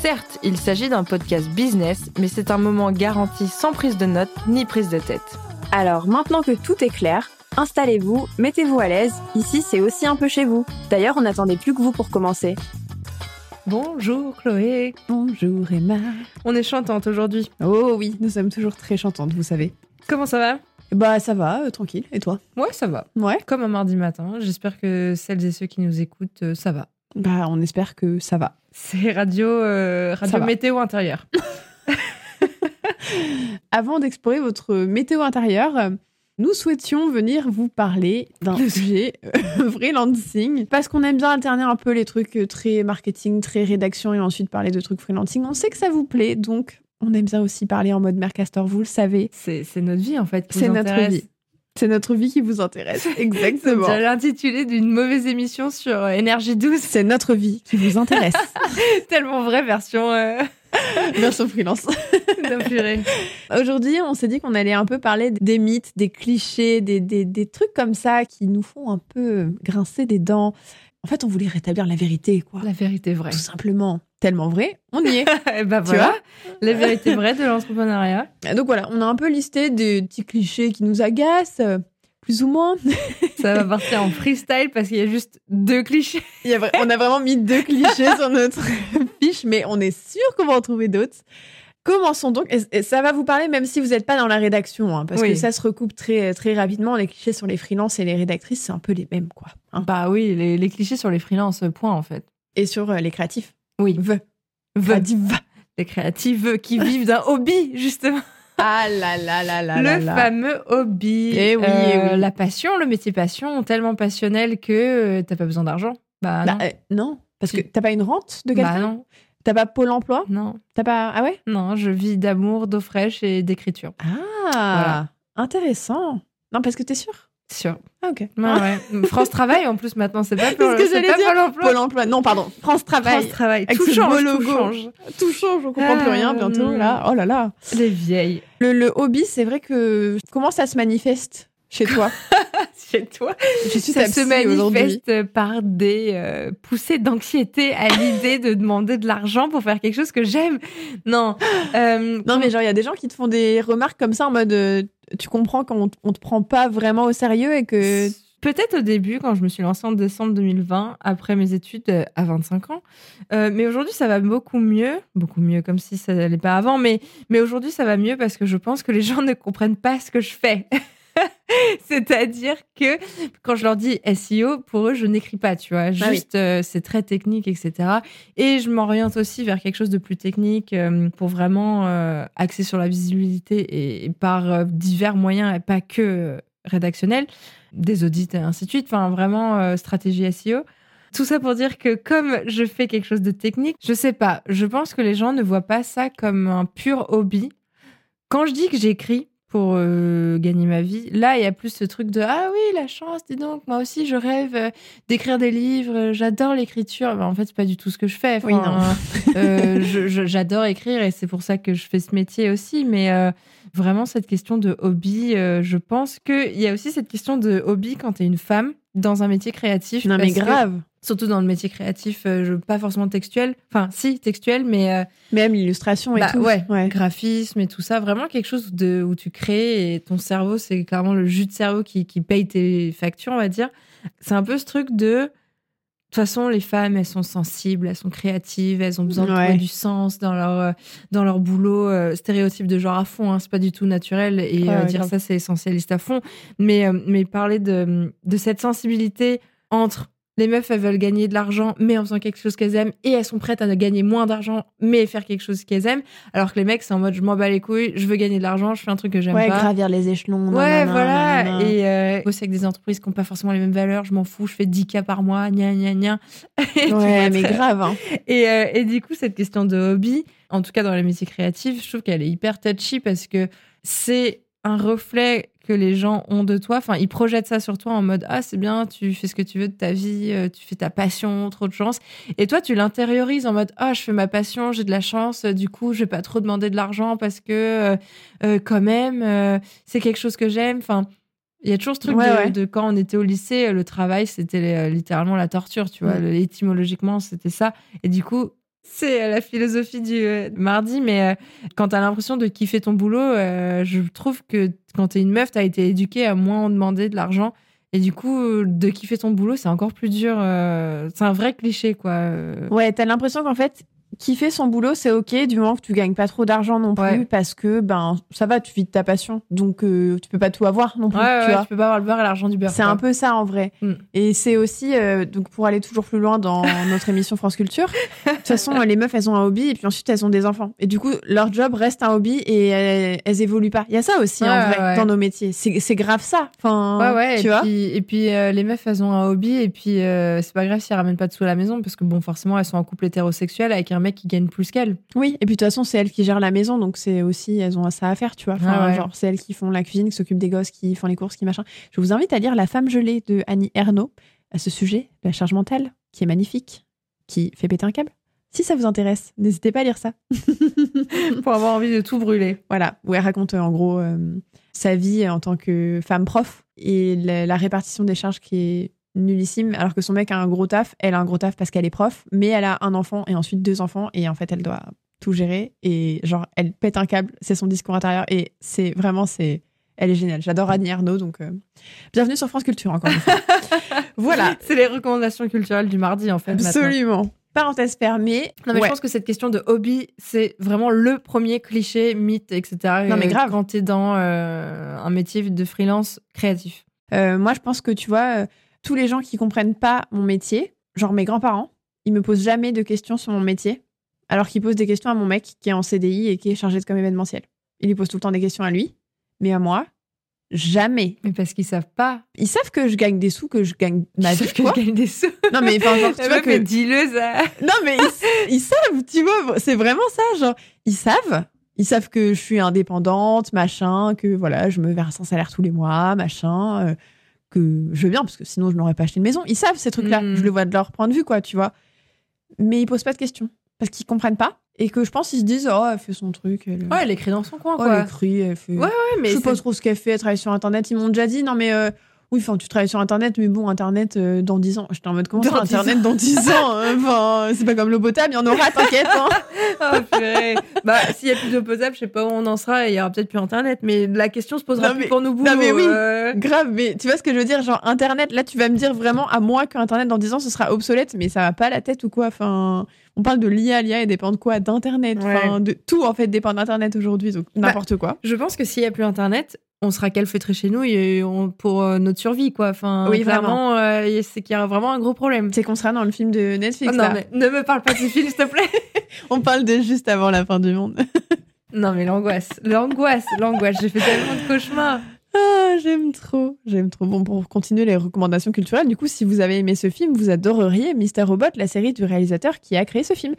Certes, il s'agit d'un podcast business, mais c'est un moment garanti sans prise de notes ni prise de tête. Alors maintenant que tout est clair, installez-vous, mettez-vous à l'aise, ici c'est aussi un peu chez vous. D'ailleurs, on n'attendait plus que vous pour commencer. Bonjour Chloé. Bonjour Emma. On est chantante aujourd'hui. Oh oui, nous sommes toujours très chantantes, vous savez. Comment ça va? Bah ça va, euh, tranquille. Et toi? Ouais, ça va. Ouais. Comme un mardi matin. J'espère que celles et ceux qui nous écoutent, euh, ça va. Bah on espère que ça va. C'est radio, euh, radio météo intérieure. Avant d'explorer votre météo intérieure, nous souhaitions venir vous parler d'un sujet euh, freelancing parce qu'on aime bien alterner un peu les trucs euh, très marketing, très rédaction et ensuite parler de trucs freelancing. On sait que ça vous plaît, donc on aime bien aussi parler en mode Mercastor, vous le savez. C'est notre vie en fait. C'est notre vie. C'est notre vie qui vous intéresse. C'est Exactement. déjà l'intitulé d'une mauvaise émission sur euh, énergie douce. C'est notre vie qui vous intéresse. Tellement vraie version euh, Version freelance. Aujourd'hui, on s'est dit qu'on allait un peu parler des mythes, des clichés, des, des, des trucs comme ça qui nous font un peu grincer des dents. En fait, on voulait rétablir la vérité, quoi. La vérité vraie. Tout simplement. Tellement vrai, on y est. Et bah Tu voilà, la vérité vraie de l'entrepreneuriat. Donc voilà, on a un peu listé des petits clichés qui nous agacent, euh, plus ou moins. Ça va partir en freestyle parce qu'il y a juste deux clichés. Il y a vra- on a vraiment mis deux clichés sur notre fiche, mais on est sûr qu'on va en trouver d'autres. Commençons donc, et, ça va vous parler même si vous n'êtes pas dans la rédaction, hein, parce Oui. que ça se recoupe très, très rapidement. Les clichés sur les freelances et les rédactrices, c'est un peu les mêmes, quoi. hein. Bah oui, les, les clichés sur les freelances, point en fait. Et sur euh, les créatifs. Oui. Ve. Ve- Créatif, va. Les créatifs qui vivent d'un hobby, justement. Ah là là là là le là là. fameux hobby. Eh oui, Euh, eh oui. La passion, le métier passion, tellement passionnel que euh, t'as pas besoin d'argent. Bah non. Bah, euh, non, parce que t'as pas une rente de quelqu'un? Bah non, T'as pas Pôle emploi? Non, T'as pas... Ah ouais? Non, je vis d'amour, d'eau fraîche et d'écriture. Ah Intéressant. Non, parce que t'es sûr Sûr. Ah ok. Ouais. France Travail en plus maintenant, c'est pas, ce que pas. Pôle emploi. Pôle emploi. Non, pardon. France Travail. France Travail. Avec Tout change, tout change. Tout change, on comprend plus rien bientôt Euh, là. Oh là là. Les vieilles. Le, le hobby, c'est vrai que comment ça se manifeste chez toi? Chez toi, Je suis ça se manifeste par des euh, poussées d'anxiété à l'idée de demander de l'argent pour faire quelque chose que j'aime. Non. euh, Non, mais genre, il y a des gens qui te font des remarques comme ça en mode euh, tu comprends qu'on on te prend pas vraiment au sérieux et que. Peut-être au début, quand je me suis lancée en décembre 2020, après mes études à 25 ans. Euh, mais aujourd'hui, ça va beaucoup mieux. Beaucoup mieux, comme si ça n'allait pas avant. Mais, mais aujourd'hui, ça va mieux parce que je pense que les gens ne comprennent pas ce que je fais. C'est-à-dire que quand je leur dis SEO, pour eux, je n'écris pas, tu vois. Ah oui. Juste, euh, c'est très technique, etc. Et je m'oriente aussi vers quelque chose de plus technique euh, pour vraiment euh, axer sur la visibilité et, et par divers moyens et pas que rédactionnels, des audits et ainsi de suite. Enfin, vraiment stratégie SEO. Tout ça pour dire que comme je fais quelque chose de technique, je sais pas, je pense que les gens ne voient pas ça comme un pur hobby. Quand je dis que j'écris pour euh, gagner ma vie, là, il y a plus ce truc de Ah oui, la chance, dis donc, moi aussi, je rêve euh, d'écrire des livres, euh, j'adore l'écriture. Ben, en fait, c'est pas du tout ce que je fais. Oui, euh, je- j'adore écrire et c'est pour ça que je fais ce métier aussi. Mais euh, vraiment, cette question de hobby, je pense qu'il y a aussi cette question de hobby quand tu es une femme dans un métier créatif. Non, mais grave. Surtout dans le métier créatif, euh, pas forcément textuel. Enfin, si, textuel, mais euh, Même l'illustration et bah, tout. ouais, graphisme et tout ça. Vraiment quelque chose de, où tu crées et ton cerveau, c'est clairement le jus de cerveau qui, qui paye tes factures, on va dire. C'est un peu ce truc de toute façon, les femmes, elles sont sensibles, elles sont créatives, elles ont besoin de Ouais. trouver du sens dans leur, euh, dans leur boulot. euh, stéréotype de genre à fond, hein, c'est pas du tout naturel. Et Ouais, ouais, dire ça, c'est essentialiste à fond. Mais, mais parler de, de cette sensibilité entre les meufs, elles veulent gagner de l'argent, mais en faisant quelque chose qu'elles aiment, et elles sont prêtes à gagner moins d'argent, mais faire quelque chose qu'elles aiment. Alors que les mecs, c'est en mode je m'en bats les couilles, je veux gagner de l'argent, je fais un truc que j'aime Ouais, pas. gravir les échelons. Ouais, nanana, voilà. nanana. Et euh, bosser avec des entreprises qui n'ont pas forcément les mêmes valeurs, je m'en fous, je fais 10K par mois, gna gna gna. Ouais, mais grave. hein. Et, euh, et du coup, cette question de hobby, en tout cas dans les métiers créatifs, je trouve qu'elle est hyper touchy parce que c'est un reflet que les gens ont de toi. Enfin, ils projettent ça sur toi en mode Ah, c'est bien, tu fais ce que tu veux de ta vie, euh, tu fais ta passion, trop de chance. Et toi, tu l'intériorises en mode Ah, je fais ma passion, j'ai de la chance, euh, du coup, je vais pas trop demander de l'argent parce que, euh, quand même, euh, c'est quelque chose que j'aime. Enfin, il y a toujours ce truc Ouais, de, ouais. de quand on était au lycée, le travail, c'était littéralement la torture, tu vois. Mm. Étymologiquement, c'était ça. Et du coup, c'est euh, la philosophie du euh, mardi, mais euh, quand t'as l'impression de kiffer ton boulot, je trouve que quand t'es une meuf, t'as été éduquée à moins demander de l'argent. Et du coup, de kiffer ton boulot, c'est encore plus dur. c'est un vrai cliché, quoi. Ouais, t'as l'impression qu'en fait, kiffer son boulot, c'est ok du moment que tu gagnes pas trop d'argent non plus, Ouais. parce que ben ça va, tu vis de ta passion, donc euh, tu peux pas tout avoir non plus. Ouais, ouais, tu vois. tu peux pas avoir le beurre et l'argent du beurre. C'est un peu ça en vrai. Mm. Et c'est aussi, euh, donc pour aller toujours plus loin dans notre émission France Culture, de toute façon, les meufs, elles ont un hobby et puis ensuite elles ont des enfants. Et du coup, leur job reste un hobby et elles, elles évoluent pas. Il y a ça aussi en vrai dans nos métiers. C'est grave ça. Enfin, Ouais, ouais. tu et, vois. puis, et puis, euh, les meufs, elles ont un hobby. Et puis, euh, c'est pas grave si elles ramènent pas de sous à la maison. Parce que, bon, forcément, elles sont en couple hétérosexuel avec un mec qui gagne plus qu'elles. Oui, et puis de toute façon, c'est elles qui gèrent la maison, donc c'est aussi, elles ont ça à faire, tu vois. Enfin, Ah ouais. genre, c'est elles qui font la cuisine, qui s'occupent des gosses, qui font les courses, qui machin. Je vous invite à lire La femme gelée de Annie Ernaux à ce sujet, la charge mentale, qui est magnifique, qui fait péter un câble. Si ça vous intéresse, n'hésitez pas à lire ça. Pour avoir envie de tout brûler. Voilà, où elle raconte euh, en gros euh, sa vie en tant que femme prof et la, la répartition des charges qui est nullissime, alors que son mec a un gros taf, elle a un gros taf parce qu'elle est prof, mais elle a un enfant et ensuite deux enfants et en fait elle doit tout gérer et genre elle pète un câble, c'est son discours intérieur et c'est vraiment c'est elle est géniale. J'adore Annie Ernaux donc euh, bienvenue sur France Culture encore une fois. voilà, C'est les recommandations culturelles du mardi, en fait. maintenant. absolument. Parenthèse fermée. Non, mais Ouais. je pense que cette question de hobby, c'est vraiment le premier cliché, mythe, etc. Non, mais euh, grave. Quand t'es dans euh, un métier de freelance créatif. Euh, moi, je pense que tu vois, euh, tous les gens qui comprennent pas mon métier, genre mes grands-parents, ils me posent jamais de questions sur mon métier, alors qu'ils posent des questions à mon mec qui est en CDI et qui est chargé de com événementiel. Ils lui posent tout le temps des questions à lui, mais à moi, jamais. Mais parce qu'ils savent pas. Ils savent que je gagne des sous, que je gagne ma Ils vie, savent que quoi. je gagne des sous. Non, mais enfin, genre, tu vois que. dealeuse à- Non, mais ils, ils savent, tu vois, c'est vraiment ça, genre, ils savent. Ils savent que je suis indépendante, machin, que voilà, je me verse un salaire tous les mois, machin, euh, que je veux bien, parce que sinon je n'aurais pas acheté une maison. Ils savent ces trucs-là. Mm. Je le vois de leur point de vue, quoi, tu vois. Mais ils posent pas de questions. Parce qu'ils comprennent pas. Et que je pense qu'ils se disent, oh, elle fait son truc. Elle, Ouais, elle écrit dans son coin, oh, quoi. elle écrit, elle fait. Ouais, Ouais, mais je sais pas trop ce qu'elle fait, elle travaille sur Internet. Ils m'ont déjà dit, non, mais euh, oui, enfin, tu travailles sur Internet, mais bon, Internet euh, dans 10 ans. J'étais en mode, comment Dans ça, 10 Internet dans 10 ans hein Enfin, c'est pas comme l'eau potable, il y en aura, t'inquiète. Hein. Oh, purée. bah, s'il y a plus d'eau potable, je sais pas où on en sera et il y aura peut-être plus Internet, mais la question se posera Non, plus mais- pour nous non, mais oui. euh. Grave, mais tu vois ce que je veux dire Genre, Internet, là, tu vas me dire vraiment, à moi, que Internet dans 10 ans, ce sera obsolète, mais ça va pas la tête ou quoi Enfin, on parle de l'IA, l'IA, elle dépend de quoi? D'Internet. Enfin, de tout, en fait, dépend d'Internet aujourd'hui, donc n'importe quoi. Je pense que s'il y a plus Internet, on sera calfeutré chez nous et on- pour euh, notre survie, quoi. Enfin, Oui, vraiment, euh, c'est qu'il y a vraiment un gros problème. C'est qu'on sera dans le film de Netflix, Oh, non, là. mais ne me parle pas de ce film, s'il te plaît. On parle de juste avant la fin du monde. Non, mais l'angoisse, l'angoisse, l'angoisse. J'ai fait tellement de cauchemars. Ah, j'aime trop, j'aime trop. Bon, pour continuer les recommandations culturelles, du coup, si vous avez aimé ce film, vous adoreriez Mister Robot, la série du réalisateur qui a créé ce film.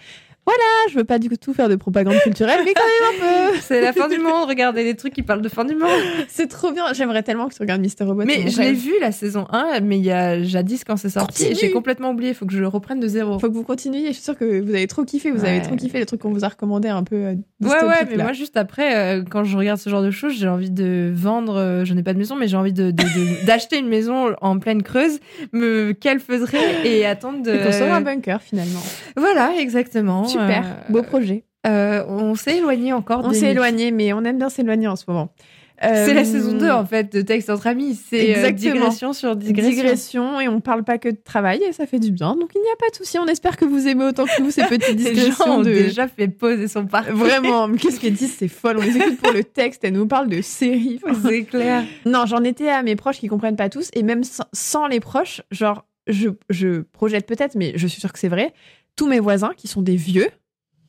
Voilà, je veux pas du tout faire de propagande culturelle, mais quand même un peu. C'est la fin du monde. Regardez les trucs qui parlent de fin du monde. C'est trop bien. J'aimerais tellement que tu regardes Mister Robot. Mais je l'ai vu la saison 1, mais il y a jadis quand c'est sorti. J'ai complètement oublié. Il faut que je le reprenne de zéro. Faut que vous continuiez. Je suis sûre que vous avez trop kiffé. Vous avez trop kiffé les trucs qu'on vous a recommandés un peu. euh, Ouais, ouais, mais là. moi, juste après, euh, quand je regarde ce genre de choses, j'ai envie de vendre. euh, je n'ai pas de maison, mais j'ai envie de- d'acheter une maison en pleine creuse, me calfeutrer et attendre de. Et construire un bunker finalement. Voilà, exactement. Super, Euh, beau projet. euh, on s'est éloigné encore. On s'est éloigné, mais on aime bien s'éloigner en ce moment. C'est la Euh, saison 2 en fait de Texte entre amis. C'est digression sur digression. digression et on parle pas que de travail et ça fait du bien. Donc il n'y a pas de souci. On espère que vous aimez autant que nous ces petites Les gens ont de. déjà fait pause et sont partis. Vraiment, qu'est-ce qu'elles disent, c'est folle. On les écoute pour le texte, elles nous parlent de séries. C'est clair. Non, j'en étais à mes proches qui comprennent pas tous, et même sans, sans les proches, genre, je, je projette peut-être, mais je suis sûre que c'est vrai, tous mes voisins qui sont des vieux,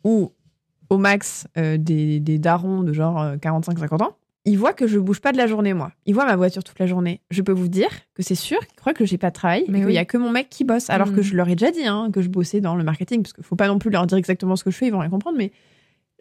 ou au max euh, des, des darons de genre 45-50 ans, ils voient que je bouge pas de la journée, moi. Ils voient ma voiture toute la journée. Je peux vous dire que c'est sûr qu'ils croient que j'ai pas de travail, Mais qu'il oui. y a que mon mec qui bosse, alors que je leur ai déjà dit hein, que je bossais dans le marketing, parce qu'il faut pas non plus leur dire exactement ce que je fais, ils vont rien comprendre, mais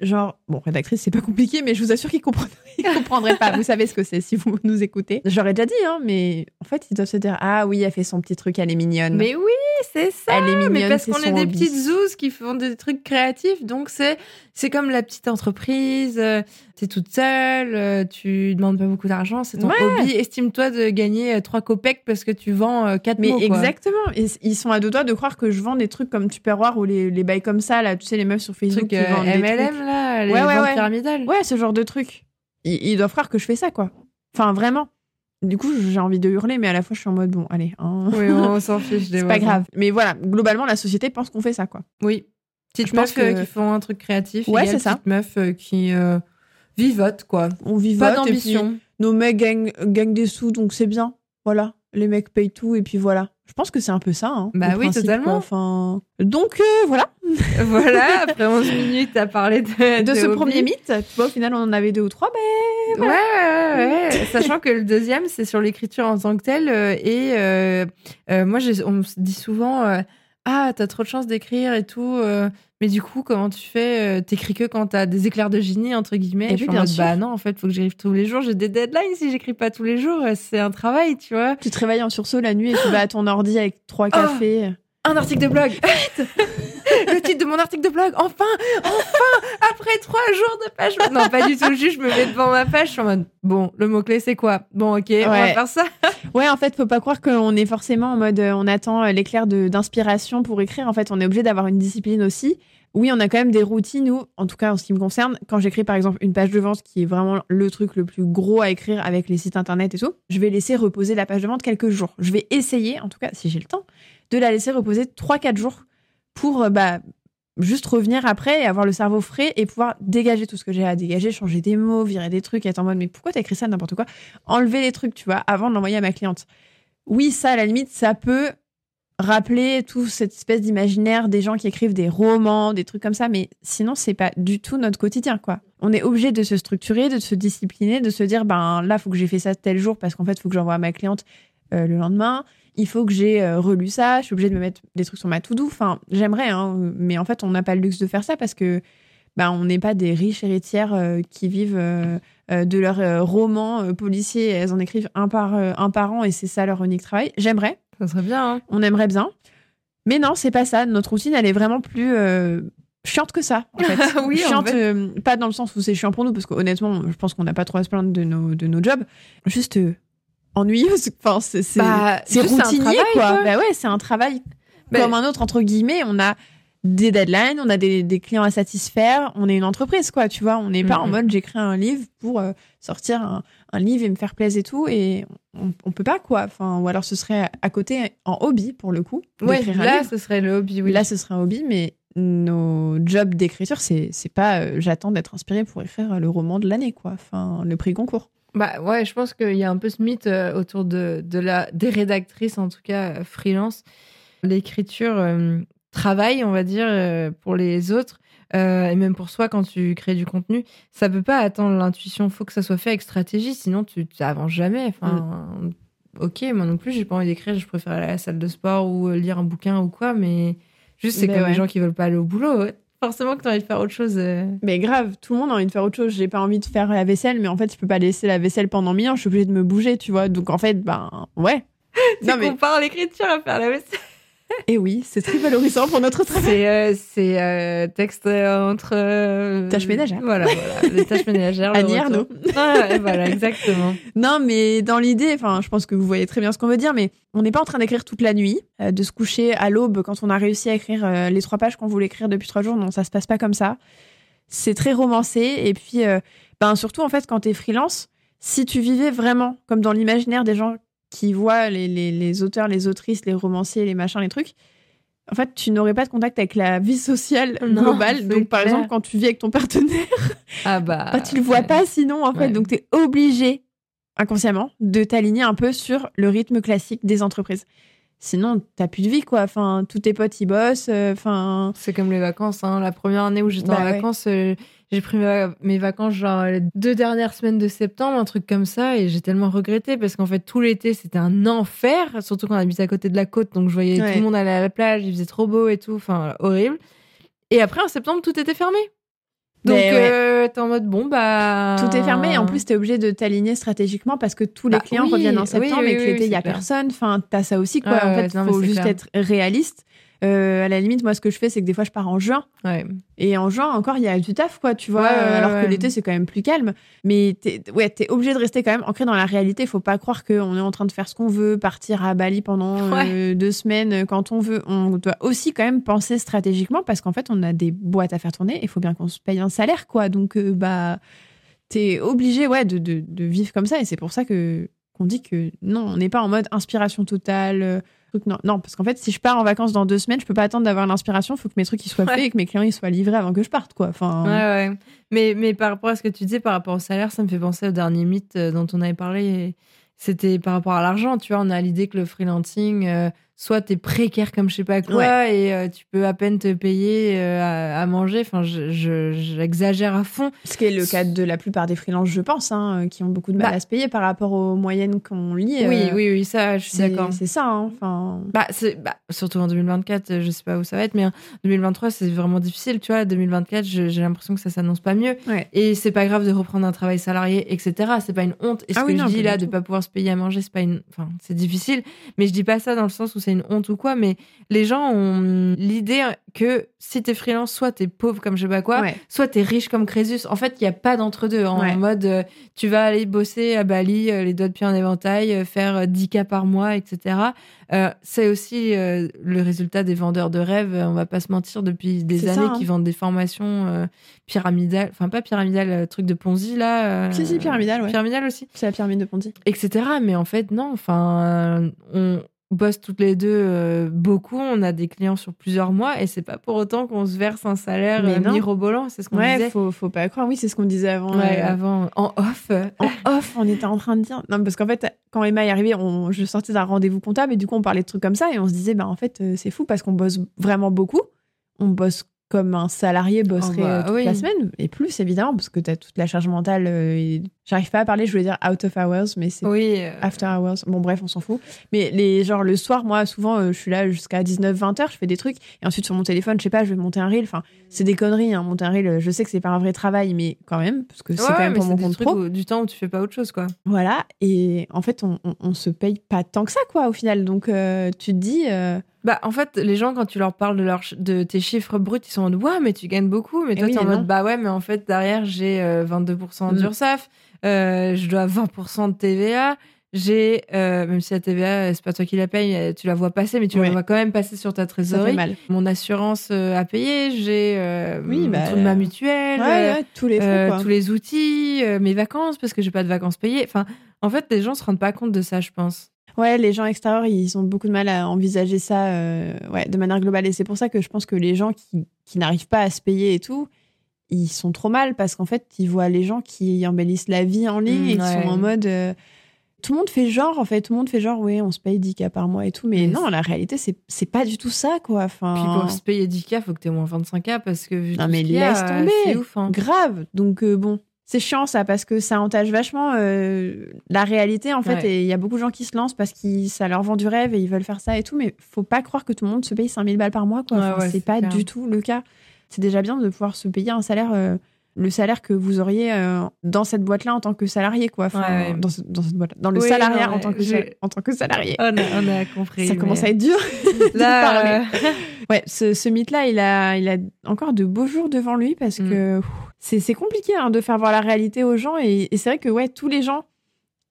genre, bon, rédactrice, c'est pas compliqué, mais je vous assure qu'ils comprendraient, pas. Vous savez ce que c'est si vous nous écoutez. J'aurais déjà dit, hein, mais en fait, ils doivent se dire, ah oui, elle fait son petit truc, elle est mignonne. Mais oui, c'est ça. elle est mignonne, mais parce qu'on est des petites zouzes qui font des trucs créatifs, donc c'est c'est comme la petite entreprise. euh, T'es toute seule, euh, tu demandes pas beaucoup d'argent, c'est ton Ouais. hobby. Estime-toi de gagner euh, trois copecs parce que tu vends euh, quatre Mais mots. exactement. Ils sont à deux doigts de croire que je vends des trucs comme Tupperware ou les, les bails comme ça, là, tu sais, les meufs sur Facebook truc qui euh, vendent des MLM trucs. là, les Ouais, ouais, ventes ouais. pyramidales. Ouais, ce genre de trucs. Ils, ils doivent croire que je fais ça, quoi. Enfin, vraiment. Du coup, j'ai envie de hurler, mais à la fois, je suis en mode, bon, allez, hein. Oui, on s'en fiche des c'est pas grave. Mais voilà, globalement, la société pense qu'on fait ça, quoi. Oui. Petites Je pense euh, que- qui font un truc créatif. Ouais, c'est ça. Petites meufs euh, qui euh, vivotent, quoi. On vivote. Pas d'ambition. nos mecs gagnent, gagnent des sous, donc c'est bien. Voilà. Les mecs payent tout, et puis voilà. Je pense que c'est un peu ça, hein. Bah oui, principe, totalement. quoi. Enfin... Donc, euh, voilà. voilà, après 11 minutes à parler de, De ce hobby. premier mythe, tu vois, au final, on en avait deux ou trois, ben... Ouais, ouais, ouais, ouais. Sachant que le deuxième, c'est sur l'écriture en tant que telle. euh, et euh, moi, on me dit souvent Ah, t'as trop de chance d'écrire et tout. Mais du coup, comment tu fais euh, T'écris que quand t'as des éclairs de génie, entre guillemets. Et en bien mode. Bah non, en fait, faut que j'écrive tous les jours. J'ai des deadlines. Si j'écris pas tous les jours, euh, c'est un travail, tu vois. Tu te réveilles en sursaut la nuit et tu vas à ton ordi avec trois Oh. Un article de blog. le titre de mon article de blog. Enfin, enfin, après trois jours de page. Non, pas du tout. Juste, je me mets devant ma page. Je suis en mode, bon, le mot-clé, c'est quoi? Bon, ok, on va Ouais. faire ça. Ouais, en fait, faut pas croire qu'on est forcément en mode euh, on attend euh, l'éclair d'inspiration pour écrire. En fait, on est obligé d'avoir une discipline aussi. Oui, on a quand même des routines où, en tout cas en ce qui me concerne, quand j'écris par exemple une page de vente qui est vraiment le truc le plus gros à écrire avec les sites internet et tout, je vais laisser reposer la page de vente quelques jours. Je vais essayer, en tout cas si j'ai le temps, de la laisser reposer 3-4 jours pour euh, bah, juste revenir après et avoir le cerveau frais et pouvoir dégager tout ce que j'ai à dégager, changer des mots, virer des trucs être en mode mais pourquoi t'as écrit ça n'importe quoi? Enlever les trucs, tu vois, avant de l'envoyer à ma cliente. Oui, ça, à la limite, ça peut rappeler tout cette espèce d'imaginaire des gens qui écrivent des romans, des trucs comme ça, mais sinon, c'est pas du tout notre quotidien, quoi. On est obligé de se structurer, de se discipliner, de se dire, ben là, faut que j'ai fait ça tel jour parce qu'en fait, faut que j'envoie à ma cliente euh, le lendemain. Il faut que j'ai euh, relu ça. Je suis obligée de me mettre des trucs sur ma to-do. Enfin, j'aimerais, hein, mais en fait, on n'a pas le luxe de faire ça parce que ben, on n'est pas des riches héritières euh, qui vivent euh, euh, de leurs romans policiers. Elles en écrivent un par, un par an et c'est ça leur unique travail. J'aimerais, Ça serait bien, hein. on aimerait bien. Mais non, c'est pas ça. Notre routine, elle est vraiment plus chiante que ça, en fait. Oui, en chiante, fait. euh, pas dans le sens où c'est chiant pour nous, parce qu'honnêtement, je pense qu'on n'a pas trop à se plaindre de nos, de nos jobs. Juste euh, ennuyeuse. Enfin, c'est Bah, routinier, travail, quoi. quoi. Bah ouais, c'est un travail Bah, comme un autre, entre guillemets. On a des deadlines, on a des, des clients à satisfaire. On est une entreprise, quoi, tu vois. On n'est pas en mode j'écris un livre pour euh, sortir un, un livre et me faire plaisir et tout. Et on, on peut pas, quoi. Enfin, ou alors ce serait à côté en hobby, pour le coup. Ouais, là, ce serait le hobby, oui. Là, ce serait un hobby, mais nos jobs d'écriture, c'est c'est pas euh, j'attends d'être inspirée pour écrire le roman de l'année, quoi. Enfin, le prix Goncourt. Bah ouais, je pense qu'il y a un peu ce mythe euh, autour de, de la, des rédactrices, en tout cas euh, freelance. L'écriture euh, travail, on va dire, euh, pour les autres. euh, et même pour soi, quand tu crées du contenu, ça peut pas attendre l'intuition. faut que ça soit fait avec stratégie, sinon tu n'avances jamais. Enfin, ok, moi non plus, j'ai pas envie d'écrire. Je préfère aller à la salle de sport ou lire un bouquin ou quoi. Mais juste, c'est comme ouais. les gens qui veulent pas aller au boulot. Forcément que tu as envie de faire autre chose. euh. Mais grave, tout le monde a envie de faire autre chose. J'ai pas envie de faire la vaisselle, mais en fait, je peux pas laisser la vaisselle pendant mille ans. Je suis obligée de me bouger, tu vois. Donc en fait, ben ouais. Tu compares l'écriture à faire la vaisselle. Et oui, c'est très valorisant pour notre travail. C'est euh, euh, texte euh, entre euh, Tâches ménagères. Voilà, voilà, les tâches ménagères. Annie. Ah, ouais, voilà, exactement. Non, mais dans l'idée, enfin, je pense que vous voyez très bien ce qu'on veut dire, mais on n'est pas en train d'écrire toute la nuit, euh, de se coucher à l'aube quand on a réussi à écrire les trois pages qu'on voulait écrire depuis trois jours. Non, ça se passe pas comme ça. C'est très romancé. Et puis, ben, surtout, en fait, quand t'es freelance, si tu vivais vraiment comme dans l'imaginaire des gens qui voient les, les, les auteurs, les autrices, les romanciers, les machins, les trucs, en fait, tu n'aurais pas de contact avec la vie sociale globale. Donc, par clair. exemple, quand tu vis avec ton partenaire, Ah bah. bah, tu le vois ouais. pas sinon, en fait. Ouais. Donc, tu es obligé, inconsciemment, de t'aligner un peu sur le rythme classique des entreprises. Sinon, t'as plus de vie, quoi. Enfin, tous tes potes, ils bossent. euh, Enfin, C'est comme les vacances. Hein. La première année où j'étais en Bah ouais. vacances, euh, j'ai pris mes vacances genre les deux dernières semaines de septembre, un truc comme ça, et j'ai tellement regretté parce qu'en fait tout l'été c'était un enfer, surtout quand on habite à côté de la côte, donc je voyais Ouais. tout le monde aller à la plage, il faisait trop beau et tout, enfin horrible. Et après en septembre tout était fermé. Donc ouais. euh, t'es en mode bon bah tout est fermé. Et en plus, t'es obligé de t'aligner stratégiquement parce que tous les Bah clients oui, reviennent en oui, septembre oui, et que oui, l'été, il oui, y a clair. personne. Enfin, t'as ça aussi, quoi. En fait, il non, faut juste clair. être réaliste. Euh, à la limite, moi, ce que je fais, c'est que des fois, je pars en juin. ouais. Et en juin, encore, il y a du taf, quoi, tu vois. Ouais, euh, alors ouais. que l'été, c'est quand même plus calme. Mais t'es, ouais, t'es obligé de rester quand même ancré dans la réalité. Faut pas croire qu'on est en train de faire ce qu'on veut, partir à Bali pendant euh, deux semaines quand on veut. On doit aussi quand même penser stratégiquement parce qu'en fait, on a des boîtes à faire tourner et il faut bien qu'on se paye un salaire, quoi. Donc, bah, t'es obligé, ouais, de, de, de vivre comme ça. Et c'est pour ça que qu'on dit que non, on n'est pas en mode inspiration totale. Non, non, parce qu'en fait, si je pars en vacances dans deux semaines, je peux pas attendre d'avoir l'inspiration. Il faut que mes trucs ils soient Ouais. faits et que mes clients ils soient livrés avant que je parte, quoi. Enfin, Ouais, ouais. Mais, mais par rapport à ce que tu disais, par rapport au salaire, ça me fait penser au dernier mythe euh, dont on avait parlé. C'était par rapport à l'argent, tu vois. On a l'idée que le freelancing, euh, soit t'es précaire comme je sais pas quoi, et euh, tu peux à peine te payer euh, à, à manger. Enfin, je- je- j'exagère à fond. Ce qui est le cas de la plupart des freelances, je pense, hein, euh, qui ont beaucoup de mal Bah. à se payer par rapport aux moyennes qu'on lit. Oui, euh, oui, oui, ça, je suis d'accord. C'est ça, hein, enfin. Bah, c'est, bah, surtout en 2024, euh, je sais pas où ça va être, mais en 2023, c'est vraiment difficile, tu vois. 2024, je- j'ai l'impression que ça s'annonce pas mieux. Ouais. Et c'est pas grave de reprendre un travail salarié, etc. C'est pas une honte. Et ce Ah que oui, je dis là, de pas pouvoir se payer à manger, c'est pas une, enfin, c'est difficile. Mais je dis pas ça dans le sens où c'est une honte ou quoi, mais les gens ont l'idée que si t'es freelance, soit t'es pauvre comme je sais pas quoi, Ouais. soit t'es riche comme Crésus. En fait, il y a pas d'entre-deux. En Ouais. mode, euh, tu vas aller bosser à Bali, euh, les doigts de pied en éventail, euh, faire euh, 10K par mois, etc. Euh, c'est aussi euh, le résultat des vendeurs de rêves. On va pas se mentir depuis des années hein. qui vendent des formations euh, pyramidales, enfin pas pyramidales, truc de Ponzi là. Si, si, pyramidal, ouais. Pyramidal aussi, C'est la pyramide de Ponty. etc. Mais en fait, non. Enfin, on bosse toutes les deux euh, beaucoup. On a des clients sur plusieurs mois et c'est pas pour autant qu'on se verse un salaire euh, mirobolant. C'est ce qu'on Ouais, disait. faut, faut pas croire. Oui, c'est ce qu'on disait avant. Ouais, euh, avant, en off. en off, on était en train de dire. Non, parce qu'en fait, quand Emma est arrivée, on, je sortais d'un rendez-vous comptable et du coup, on parlait de trucs comme ça et on se disait, bah, en fait, euh, c'est fou parce qu'on bosse vraiment beaucoup. On bosse comme un salarié bosserait Oh, bah, euh, toute oui. la semaine et plus, évidemment, parce que tu as toute la charge mentale. euh, et... J'arrive pas à parler, je voulais dire out of hours, mais c'est Oui. euh, After hours. Bon, bref, on s'en fout. Mais les, genre, le soir, moi, souvent, je suis là jusqu'à 19-20 heures, je fais des trucs. Et ensuite, sur mon téléphone, je sais pas, je vais monter un reel. Enfin, c'est des conneries, hein. Monter un reel, je sais que c'est pas un vrai travail, mais quand même, parce que c'est ouais, quand même pour mon compte trucs pro. où- du temps où tu fais pas autre chose, quoi. Voilà. Et en fait, on, on, on se paye pas tant que ça, quoi, au final. Donc, euh, tu te dis, euh, Bah, en fait, les gens, quand tu leur parles de, leur, de tes chiffres bruts, ils sont en mode Ouais, mais tu gagnes beaucoup. Mais Eh toi, oui, t'es en mais mode non. Bah ouais, mais en fait, derrière, j'ai euh, 22% Mm. d'URSSAF, euh, je dois 20% de TVA. J'ai, euh, même si la TVA, c'est pas toi qui la paye, euh, tu la vois passer, mais tu Ouais. la vois quand même passer sur ta ça trésorerie. fait mal. Mon assurance euh, à payer, j'ai euh, Oui, bah, ma mutuelle, Ouais, euh, tous les frais, euh, tous les outils, euh, mes vacances, parce que j'ai pas de vacances payées. Enfin, en fait, les gens se rendent pas compte de ça, je pense. Ouais, les gens extérieurs, ils ont beaucoup de mal à envisager ça euh, ouais, de manière globale. Et c'est pour ça que je pense que les gens qui, qui n'arrivent pas à se payer et tout, ils sont trop mal parce qu'en fait, ils voient les gens qui embellissent la vie en ligne Mm, et qui ouais. sont en mode. euh, tout le monde fait genre, en fait, tout le monde fait genre, ouais, on se paye 10K par mois et tout. Mais Mais non, la réalité, c'est pas du tout ça, quoi. Enfin, Puis pour se payer 10K, faut que t'aies au moins 25K parce que vu Non, mais a, laisse tomber. C'est ouf. hein. grave. Donc, euh, bon. C'est chiant ça parce que ça entache vachement euh, la réalité en fait Ouais. et il y a beaucoup de gens qui se lancent parce que ça leur vend du rêve et ils veulent faire ça et tout mais faut pas croire que tout le monde se paye 5000 balles par mois quoi. Ouais, Enfin, ouais, c'est pas clair. du tout le cas. C'est déjà bien de pouvoir se payer un salaire euh, le salaire que vous auriez euh, dans cette boîte là en tant que salarié quoi. Enfin, dans, ce- dans cette boîte dans le Oui, salariat non, en tant que en tant que salarié. On a, on a compris. ça mais- commence à être dur. de Là, parler. Ouais, ce, ce mythe-là, il a, il a encore de beaux jours devant lui parce Mm. que c'est compliqué hein, de faire voir la réalité aux gens. Et, et c'est vrai que ouais, tous les gens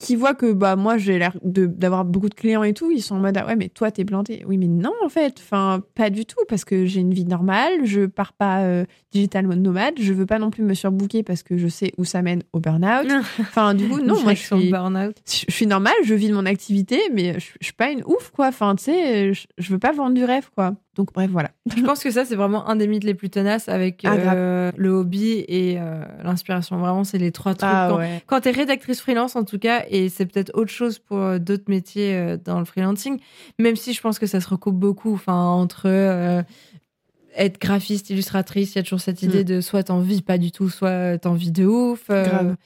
qui voient que bah moi j'ai l'air d'avoir beaucoup de clients et tout, ils sont en mode ah ouais mais toi t'es planté. Oui mais non en fait, enfin pas du tout parce que j'ai une vie normale, je pars pas euh, digital nomade, je veux pas non plus me surbooker parce que je sais où ça mène au burn-out. Enfin du coup non moi je suis burn-out. Je suis normale, je vis de mon activité mais je, je suis pas une ouf quoi. Enfin tu sais je, je veux pas vendre du rêve quoi. Donc bref, voilà. Je pense que ça, c'est vraiment un des mythes les plus tenaces avec ah, euh, le hobby et euh, l'inspiration. Vraiment, c'est les trois trucs. Ah, quand, tu es rédactrice freelance, en tout cas, et c'est peut-être autre chose pour euh, d'autres métiers dans le freelancing, même si je pense que ça se recoupe beaucoup enfin, entre être graphiste, illustratrice, il y a toujours cette idée mm. de soit t'en vis pas du tout, soit t'en vis de ouf. Grave.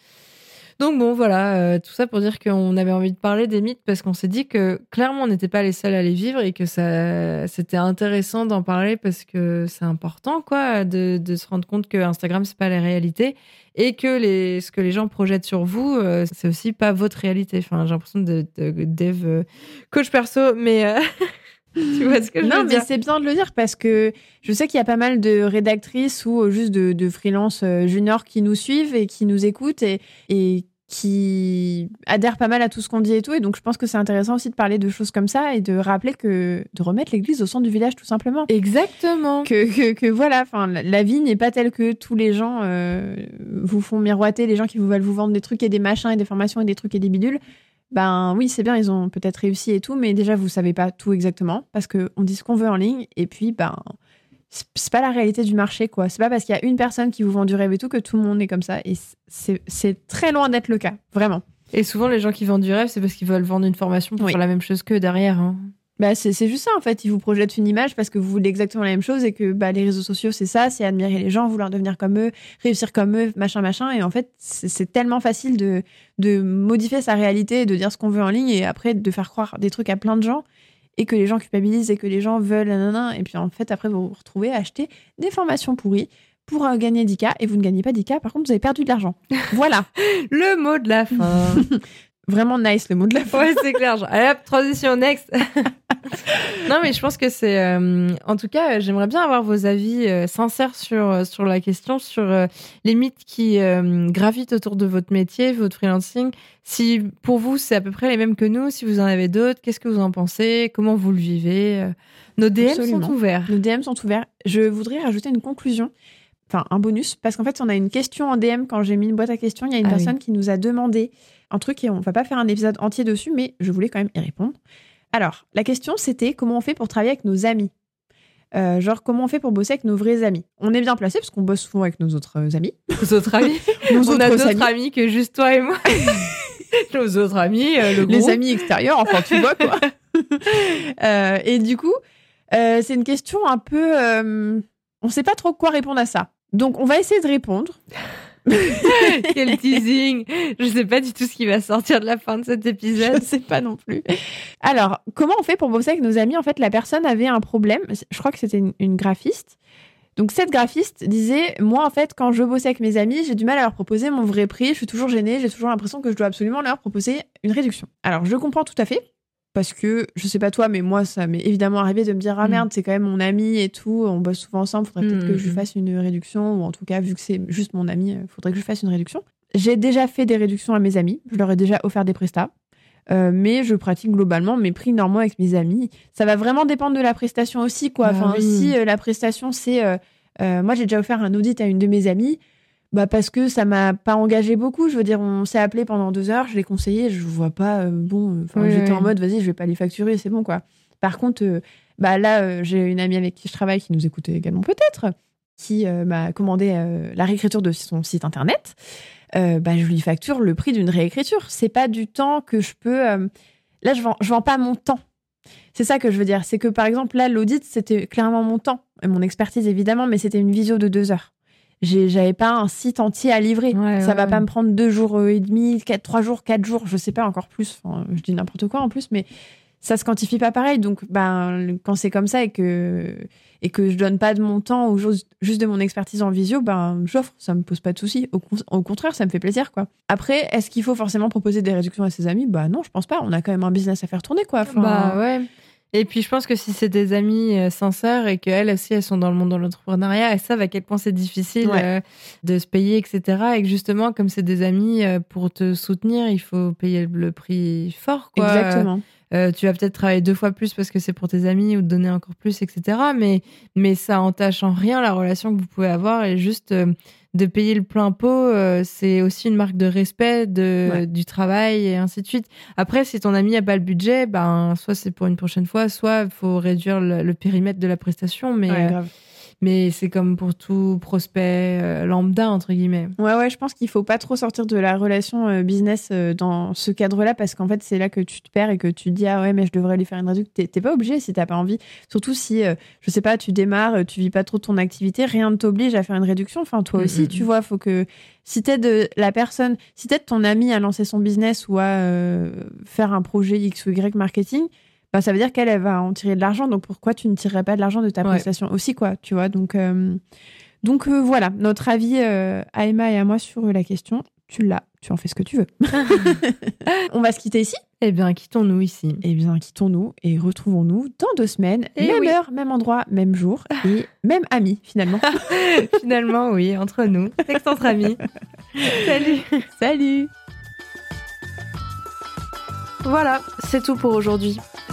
Donc bon, voilà, euh, tout ça pour dire qu'on avait envie de parler des mythes parce qu'on s'est dit que clairement on n'était pas les seuls à les vivre et que ça, c'était intéressant d'en parler parce que c'est important, quoi, de, se rendre compte que Instagram c'est pas la réalité et que les, ce que les gens projettent sur vous, euh, c'est aussi pas votre réalité. Enfin, j'ai l'impression de, dev euh, coach perso, mais tu vois ce que je non, veux dire mais c'est bien de le dire parce que je sais qu'il y a pas mal de rédactrices ou juste de, de freelance juniors qui nous suivent et qui nous écoutent et, et qui adhèrent pas mal à tout ce qu'on dit et tout. Et donc, je pense que c'est intéressant aussi de parler de choses comme ça et de rappeler que, de remettre l'église au centre du village, tout simplement. Exactement. Que, que, voilà, enfin, la vie n'est pas telle que tous les gens euh, vous font miroiter, les gens qui vous veulent vous vendre des trucs et des machins et des formations et des trucs et des bidules. Ben oui, c'est bien, ils ont peut-être réussi et tout, mais déjà, vous savez pas tout exactement parce qu'on dit ce qu'on veut en ligne et puis, ben, c'est pas la réalité du marché, quoi. C'est pas parce qu'il y a une personne qui vous vend du rêve et tout que tout le monde est comme ça. Et c'est très loin d'être le cas, vraiment. Et souvent, les gens qui vendent du rêve, c'est parce qu'ils veulent vendre une formation pour faire la même chose que derrière. Hein. Bah, c'est juste ça, en fait. Ils vous projettent une image parce que vous voulez exactement la même chose et que bah, les réseaux sociaux, c'est ça, c'est admirer les gens, vouloir devenir comme eux, réussir comme eux, machin, machin. Et en fait, c'est tellement facile de, de modifier sa réalité, de dire ce qu'on veut en ligne et après de faire croire des trucs à plein de gens et que les gens culpabilisent et que les gens veulent, nanana, et puis en fait, après, vous vous retrouvez à acheter des formations pourries pour euh, gagner 10K et vous ne gagnez pas 10K, par contre, vous avez perdu de l'argent. Voilà. le mot de la fin. Vraiment nice le mot de la fin. Ouais, c'est clair. allez hop, transition next. non, mais je pense que c'est. Euh, en tout cas, j'aimerais bien avoir vos avis euh, sincères sur, euh, sur la question, sur les mythes qui gravitent autour de votre métier, votre freelancing. Si pour vous, c'est à peu près les mêmes que nous, si vous en avez d'autres, qu'est-ce que vous en pensez Comment vous le vivez Nos DM sont ouverts. Nos DM sont ouverts. Je voudrais rajouter une conclusion enfin un bonus, parce qu'en fait, on a une question en DM quand j'ai mis une boîte à questions. Il y a une ah personne qui nous a demandé un truc et on va pas faire un épisode entier dessus, mais je voulais quand même y répondre. Alors, la question c'était comment on fait pour travailler avec nos amis? Euh, genre, comment on fait pour bosser avec nos vrais amis? On est bien placé parce qu'on bosse souvent avec nos autres amis. Nos autres amis nos On a d'autres amis. que juste toi et moi. nos autres amis, euh, le Les amis extérieurs, enfin, tu vois quoi. Euh, et du coup, c'est une question un peu. on sait pas trop quoi répondre à ça. Donc, on va essayer de répondre. Quel teasing Je sais pas du tout ce qui va sortir de la fin de cet épisode. Je sais pas non plus. Alors, comment on fait pour bosser avec nos amis? En fait, la personne avait un problème. Je crois que c'était une, graphiste. Donc cette graphiste disait, moi en fait, quand je bossais avec mes amis, j'ai du mal à leur proposer mon vrai prix. Je suis toujours gênée. J'ai toujours l'impression que je dois absolument leur proposer une réduction. Alors je comprends tout à fait parce que je sais pas toi, mais moi, ça m'est évidemment arrivé de me dire ah mm. merde, c'est quand même mon ami et tout, on bosse souvent ensemble, faudrait peut-être que je mm. fasse une réduction, ou en tout cas, vu que c'est juste mon ami, euh, faudrait que je fasse une réduction. J'ai déjà fait des réductions à mes amis, je leur ai déjà offert des prestats, euh, mais je pratique globalement mes prix normaux avec mes amis. Ça va vraiment dépendre de la prestation aussi, quoi. Bah enfin, si euh, la prestation c'est, moi j'ai déjà offert un audit à une de mes amies, bah parce que ça m'a pas engagé beaucoup. Je veux dire, on s'est appelé pendant deux heures, je l'ai conseillé, je vois pas. Euh, bon, j'étais en mode, vas-y, je vais pas les facturer, c'est bon quoi. Par contre, euh, bah là, euh, j'ai une amie avec qui je travaille qui nous écoutait également peut-être, qui m'a commandé la réécriture de son site internet. bah je lui facture le prix d'une réécriture. C'est pas du temps que je peux. Là, je vends, je vends pas mon temps. C'est ça que je veux dire. C'est que par exemple, là, l'audit, c'était clairement mon temps, et mon expertise évidemment, mais c'était une visio de deux heures j'avais pas un site entier à livrer. ça va pas me prendre deux jours et demi, quatre, trois jours, quatre jours, je sais pas encore plus. Enfin, je dis n'importe quoi en plus, mais ça se quantifie pas pareil. Donc, ben, quand c'est comme ça et que et que je donne pas de mon temps ou juste de mon expertise en visio, ben, j'offre. Ça me pose pas de soucis. Au, contraire, ça me fait plaisir, quoi. Après, est-ce qu'il faut forcément proposer des réductions à ses amis? Bah non, je pense pas. On a quand même un business à faire tourner, quoi. bah ouais. Et puis je pense que si c'est des amis euh, sincères et qu'elles aussi elles sont dans le monde de l'entrepreneuriat, elles savent à quel point c'est difficile euh, de se payer, etc. Et que justement, comme c'est des amis, euh, pour te soutenir, il faut payer le prix fort. Quoi. Exactement. tu vas peut-être travailler deux fois plus parce que c'est pour tes amis ou te donner encore plus, etc. Mais, mais ça entache en rien la relation que vous pouvez avoir et juste de payer le plein pot, euh, c'est aussi une marque de respect de, du travail et ainsi de suite. Après, si ton ami n'a pas le budget, ben, soit c'est pour une prochaine fois, soit il faut réduire le, périmètre de la prestation. Mais, euh, mais c'est comme pour tout prospect euh, lambda, entre guillemets. Ouais, ouais, je pense qu'il faut pas trop sortir de la relation euh, business euh, dans ce cadre-là parce qu'en fait, c'est là que tu te perds et que tu te dis, ah ouais, mais je devrais lui faire une réduction. T'es pas obligé si t'as pas envie. Surtout si, je sais pas, tu démarres, tu vis pas trop ton activité, rien ne t'oblige à faire une réduction. Enfin, toi aussi, mm, tu vois, faut que si de la personne, si t'aides ton ami à lancer son business ou à faire un projet X ou Y marketing, bah, ça veut dire qu'elle va en tirer de l'argent. Donc pourquoi tu ne tirerais pas de l'argent de ta prestation aussi, quoi, tu vois Donc, euh, donc euh, voilà, notre avis euh, à Emma et à moi sur la question. Tu l'as, tu en fais ce que tu veux. On va se quitter ici Eh bien, quittons-nous ici. Eh bien, quittons-nous et retrouvons-nous dans deux semaines, et eh même heure, même endroit, même jour et même amis finalement. finalement, oui, entre nous, texte entre amis. Salut. Salut. Voilà, c'est tout pour aujourd'hui.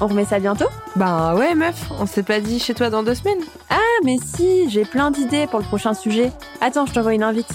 on remet ça bientôt Bah ouais meuf, on s'est pas dit chez toi dans deux semaines Ah mais si, j'ai plein d'idées pour le prochain sujet. Attends, je t'envoie une invite.